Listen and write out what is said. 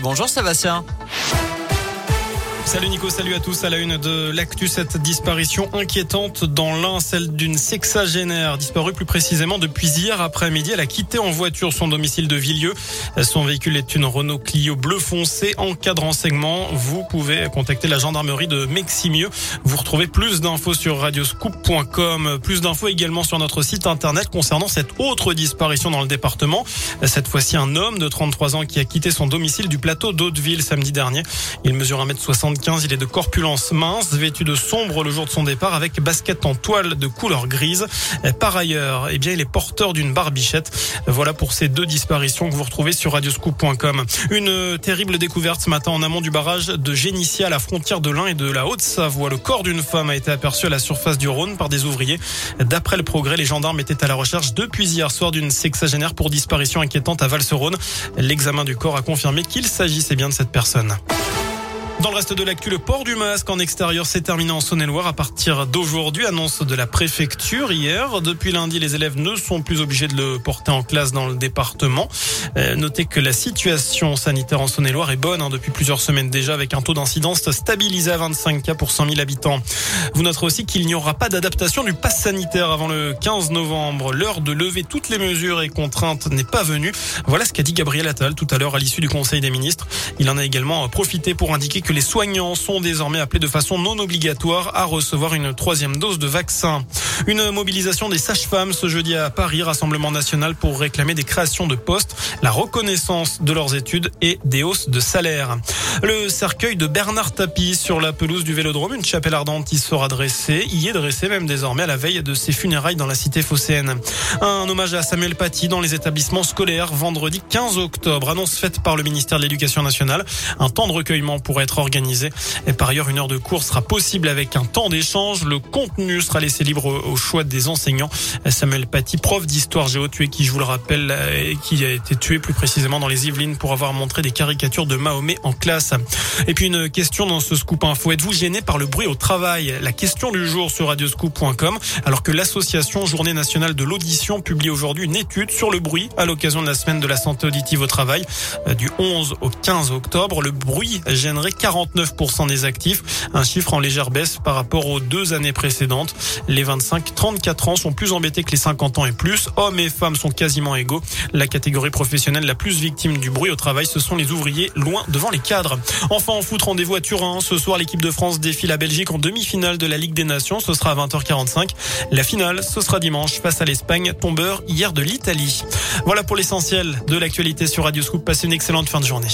Bonjour Sébastien. Salut Nico, salut à tous. À la une de l'actu, cette disparition inquiétante dans l'un, celle d'une sexagénaire disparue plus précisément depuis hier après-midi. Elle a quitté en voiture son domicile de Villieu. Son véhicule est une Renault Clio bleu foncé. En cas de renseignement, vous pouvez contacter la gendarmerie de Meximieux. Vous retrouvez plus d'infos sur radioscoop.com. Plus d'infos également sur notre site internet concernant cette autre disparition dans le département. Cette fois-ci, un homme de 33 ans qui a quitté son domicile du plateau d'Hauteville samedi dernier. Il mesure 1m60 il est de corpulence mince, vêtu de sombre le jour de son départ avec basket en toile de couleur grise. Par ailleurs, eh bien, il est porteur d'une barbichette. Voilà pour ces deux disparitions que vous retrouvez sur radioscoop.com. Une terrible découverte ce matin en amont du barrage de Génissia à la frontière de l'Ain et de la Haute-Savoie. Le corps d'une femme a été aperçu à la surface du Rhône par des ouvriers. D'après le progrès, les gendarmes étaient à la recherche depuis hier soir d'une sexagénaire pour disparition inquiétante à Val-Rhône. L'examen du corps a confirmé qu'il s'agissait bien de cette personne. Dans le reste de l'actu, le port du masque en extérieur s'est terminé en Saône-et-Loire à partir d'aujourd'hui. Annonce de la préfecture hier. Depuis lundi, les élèves ne sont plus obligés de le porter en classe dans le département. Euh, notez que la situation sanitaire en Saône-et-Loire est bonne hein, depuis plusieurs semaines déjà avec un taux d'incidence stabilisé à 25 cas pour 100 000 habitants. Vous noterez aussi qu'il n'y aura pas d'adaptation du pass sanitaire avant le 15 novembre. L'heure de lever toutes les mesures et contraintes n'est pas venue. Voilà ce qu'a dit Gabriel Attal tout à l'heure à l'issue du Conseil des ministres. Il en a également profité pour indiquer que les soignants sont désormais appelés de façon non obligatoire à recevoir une troisième dose de vaccin. Une mobilisation des sages-femmes ce jeudi à Paris, Rassemblement national pour réclamer des créations de postes, la reconnaissance de leurs études et des hausses de salaire. Le cercueil de Bernard Tapie sur la pelouse du Vélodrome, une chapelle ardente y sera dressée, y est dressée même désormais à la veille de ses funérailles dans la cité phocéenne. Un hommage à Samuel Paty dans les établissements scolaires vendredi 15 octobre, annonce faite par le ministère de l'Éducation nationale. Un temps de recueillement pourrait être organisé. Et par ailleurs, une heure de cours sera possible avec un temps d'échange. Le contenu sera laissé libre au choix des enseignants. Samuel Paty, prof d'histoire géo, tué qui, je vous le rappelle, qui a été tué plus précisément dans les Yvelines pour avoir montré des caricatures de Mahomet en classe. Et puis une question dans ce scoop info. Êtes-vous gêné par le bruit au travail? La question du jour sur radioscoop.com. Alors que l'association Journée nationale de l'audition publie aujourd'hui une étude sur le bruit à l'occasion de la semaine de la santé auditive au travail euh, du 11 au 15 octobre. Le bruit gênerait 49% des actifs, un chiffre en légère baisse par rapport aux deux années précédentes. Les 25-34 ans sont plus embêtés que les 50 ans et plus. Hommes et femmes sont quasiment égaux. La catégorie professionnelle la plus victime du bruit au travail, ce sont les ouvriers loin devant les cadres. Enfin, en foot, rendez-vous à Turin. Ce soir, l'équipe de France défie la Belgique en demi-finale de la Ligue des Nations. Ce sera à 20h45. La finale, ce sera dimanche face à l'Espagne, tombeur hier de l'Italie. Voilà pour l'essentiel de l'actualité sur Radio Scoop. Passez une excellente fin de journée.